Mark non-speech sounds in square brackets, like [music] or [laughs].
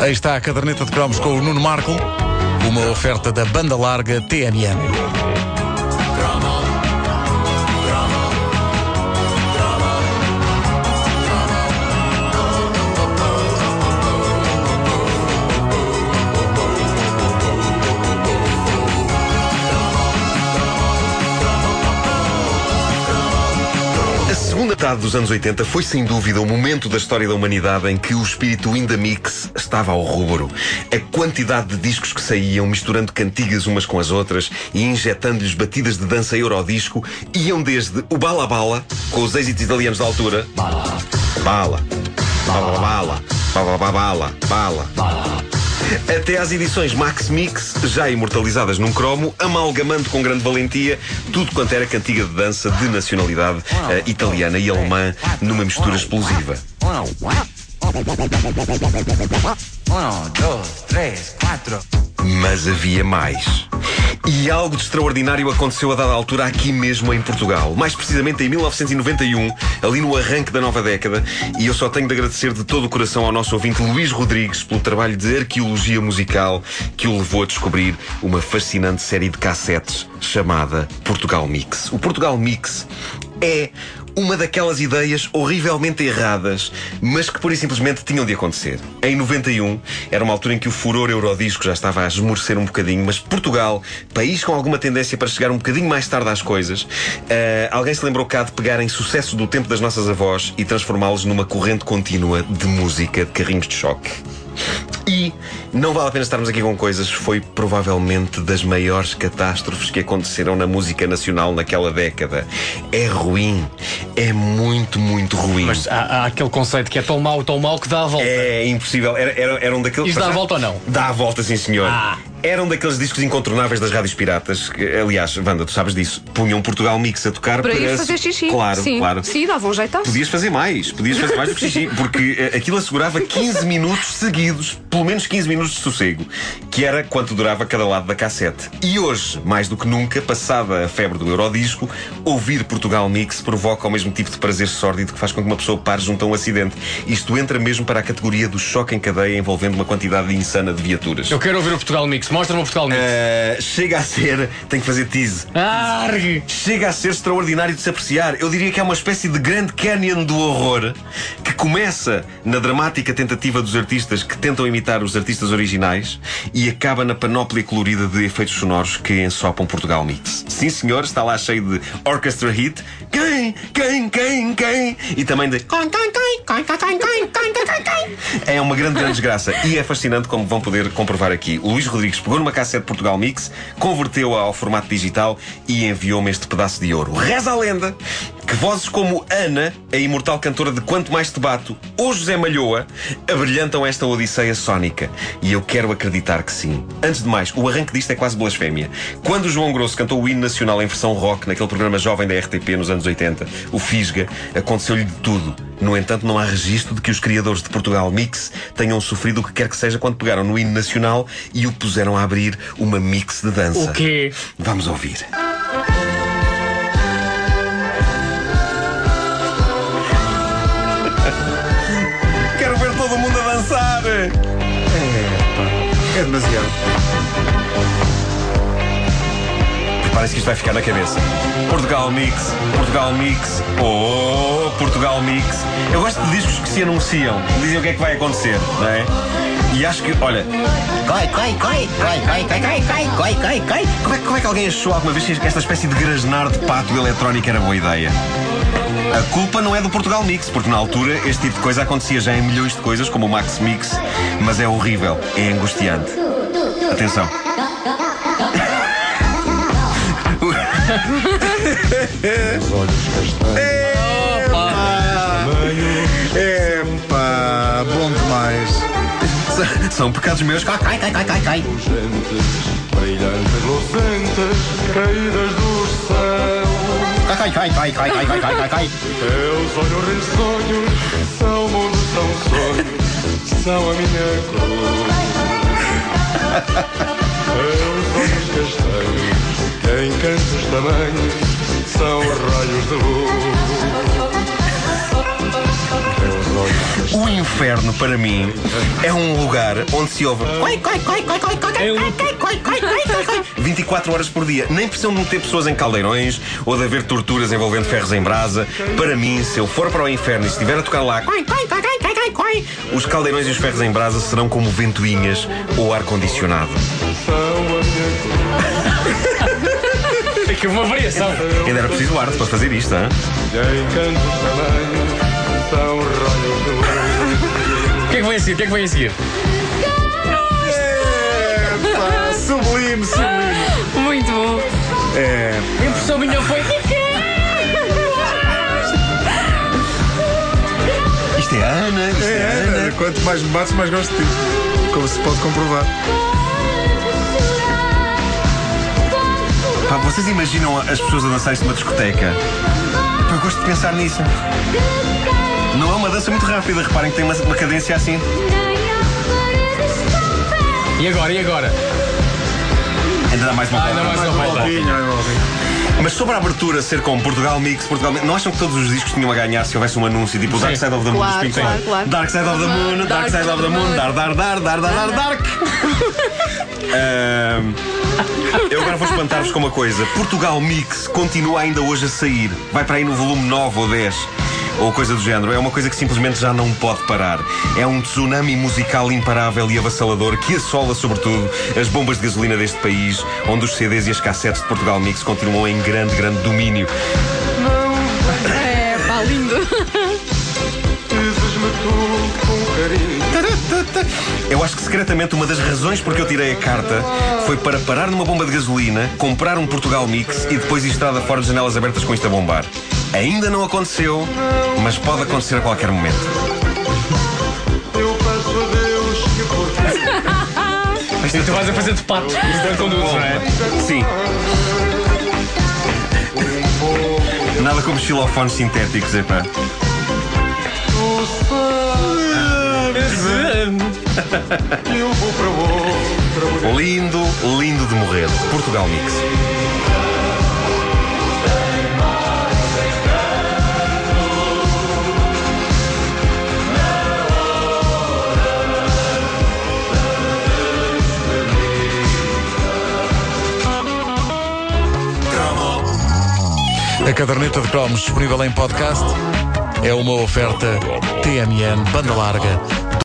Aí está a caderneta de cromos com o Nuno Marco, uma oferta da banda larga TNN. Segunda metade dos anos 80 foi sem dúvida o momento da história da humanidade em que o espírito in the mix estava ao rubro. A quantidade de discos que saíam, misturando cantigas umas com as outras e injetando-lhes batidas de dança eurodisco, iam desde o Bala Bala, com os êxitos italianos da altura. Bala. Bala. Bala. Bala. Bala. Bala. Bala. Até às edições Max Mix, já imortalizadas num cromo, amalgamando com grande valentia tudo quanto era cantiga de dança de nacionalidade eh, italiana e alemã numa mistura explosiva. Mas havia mais. E algo de extraordinário aconteceu a dada altura aqui mesmo em Portugal. Mais precisamente em 1991, ali no arranque da nova década. E eu só tenho de agradecer de todo o coração ao nosso ouvinte Luís Rodrigues pelo trabalho de arqueologia musical que o levou a descobrir uma fascinante série de cassetes chamada Portugal Mix. O Portugal Mix é uma daquelas ideias horrivelmente erradas, mas que pura e simplesmente tinham de acontecer. Em 91, era uma altura em que o furor eurodisco já estava a esmorecer um bocadinho, mas Portugal, país com alguma tendência para chegar um bocadinho mais tarde às coisas, eh, alguém se lembrou cá de pegarem sucesso do tempo das nossas avós e transformá-los numa corrente contínua de música de carrinhos de choque. E não vale a pena estarmos aqui com coisas, foi provavelmente das maiores catástrofes que aconteceram na música nacional naquela década. É ruim, é muito, muito ruim. Mas há, há aquele conceito que é tão mau, tão mau que dá a volta. É impossível. Era, era, era um daqueles. Isto dá a volta ou não? Dá a volta, sim, senhor. Ah. Era um daqueles discos incontornáveis das rádios piratas. Que, aliás, Wanda, tu sabes disso. Punham Portugal Mix a tocar Para ir se- fazer xixi. Claro, Sim. claro. Sim, dava um jeitaço. Podias fazer mais, podias fazer mais do que xixi, [laughs] porque eh, aquilo assegurava 15 minutos seguidos, pelo menos 15 minutos de sossego, que era quanto durava cada lado da cassete. E hoje, mais do que nunca, passada a febre do Eurodisco, ouvir Portugal Mix provoca o mesmo tipo de prazer sórdido que faz com que uma pessoa pare junto a um acidente. Isto entra mesmo para a categoria do choque em cadeia envolvendo uma quantidade insana de viaturas. Eu quero ouvir o Portugal Mix. Mostra-me o Portugal Mix. Eh, chega a ser, tem que fazer tease. Argue! Chega a ser extraordinário de se apreciar. Eu diria que é uma espécie de Grand Canyon do horror que começa na dramática tentativa dos artistas que tentam imitar imitar os artistas originais e acaba na panóplia colorida de efeitos sonoros que ensopam Portugal Mix. Sim, senhor, está lá cheio de orchestra hit. Quem, quem, quem, quem? E também de. É uma grande, grande desgraça. E é fascinante como vão poder comprovar aqui. O Luís Rodrigues pegou numa cassete Portugal Mix, converteu-a ao formato digital e enviou-me este pedaço de ouro. Reza a lenda que vozes como Ana, a imortal cantora de Quanto Mais Te Bato, ou José Malhoa, abrilhantam esta odisseia sónica. E eu quero acreditar que sim. Antes de mais, o arranque disto é quase blasfémia. Quando o João Grosso cantou o hino nacional em versão rock naquele programa jovem da RTP nos anos 80, o Fisga, aconteceu-lhe de tudo. No entanto, não há registro de que os criadores de Portugal Mix tenham sofrido o que quer que seja quando pegaram no hino nacional e o puseram a abrir uma mix de dança. O quê? Vamos ouvir. Quero ver todo mundo a dançar! É demasiado. Parece que isto vai ficar na cabeça. Portugal Mix, Portugal Mix, oh, Portugal Mix. Eu gosto de discos que se anunciam, dizem o que é que vai acontecer, não é? E acho que, olha, Coi, coi, coi, coi, coi, coi, coi, coi, coi, coi, coi. como é, como é que alguém achou alguma vez que esta espécie de grasnar de pato eletrónico era boa ideia? A culpa não é do Portugal Mix, porque na altura este tipo de coisa acontecia já em milhões de coisas, como o Max Mix, mas é horrível, é angustiante. Atenção. Epá, bom demais. São- pecados meus. Coi, coi, coi, coi, coi. brilhantes cai, cai, cai, cai, cai, cai, cai, cai, cai. olhos em sonhos são mundo, são sonhos, são a minha cruz. Teus olhos castanhos, têm cantos tamanhos, são raios de luz. O inferno para mim é um lugar onde se ouve. É um... 24 horas por dia. Nem precisam de meter pessoas em caldeirões ou de haver torturas envolvendo ferros em brasa. Para mim, se eu for para o inferno e estiver a tocar lá, os caldeirões e os ferros em brasa serão como ventoinhas ou ar-condicionado. Minha cruz. Aqui uma variação. Ainda era preciso arte para fazer isto, hein? O que é que vem a seguir? O que é que vem a seguir? Sublime, sublime. Muito bom. A impressão minha foi. Isto é a Ana, isto é, a Ana. Quanto mais me bates, mais gosto de ti. Como se pode comprovar. Pá, vocês imaginam as pessoas a dançar isto numa discoteca? Pá, eu gosto de pensar nisso. Não é uma dança muito rápida, reparem que tem uma, uma cadência assim. E agora? E agora? Ainda dá mais uma volta. ainda mais uma volta. Mas sobre a abertura ser como Portugal Mix, Portugal Mix, não acham que todos os discos tinham a ganhar se houvesse um anúncio tipo o Dark Side of the Moon Claro, dos Pink claro, claro. Dark Side of the Moon, Dark Side of the Moon, dar, dar, dar, dar, dar, dar, dark. Eu agora vou espantar-vos com uma coisa. Portugal Mix continua ainda hoje a sair. Vai para aí no volume 9 ou 10. Ou coisa do género. É uma coisa que simplesmente já não pode parar. É um tsunami musical imparável e avassalador que assola, sobretudo, as bombas de gasolina deste país, onde os CDs e as cassetes de Portugal Mix continuam em grande, grande domínio. É, pá, lindo. Eu acho que secretamente uma das razões porque eu tirei a carta foi para parar numa bomba de gasolina, comprar um Portugal Mix e depois estrada fora de janelas abertas com isto a bombar. Ainda não aconteceu, mas pode acontecer a qualquer momento. Eu peço a Deus que por E tu vais a fazer de pato enquanto conduzes, não é? Sim. Nada como xilofones sintéticos, epá. eu vou para outra mulher. Lindo, lindo de morrer. Portugal Mix. A caderneta de cromos disponível em podcast é uma oferta TMN Banda Larga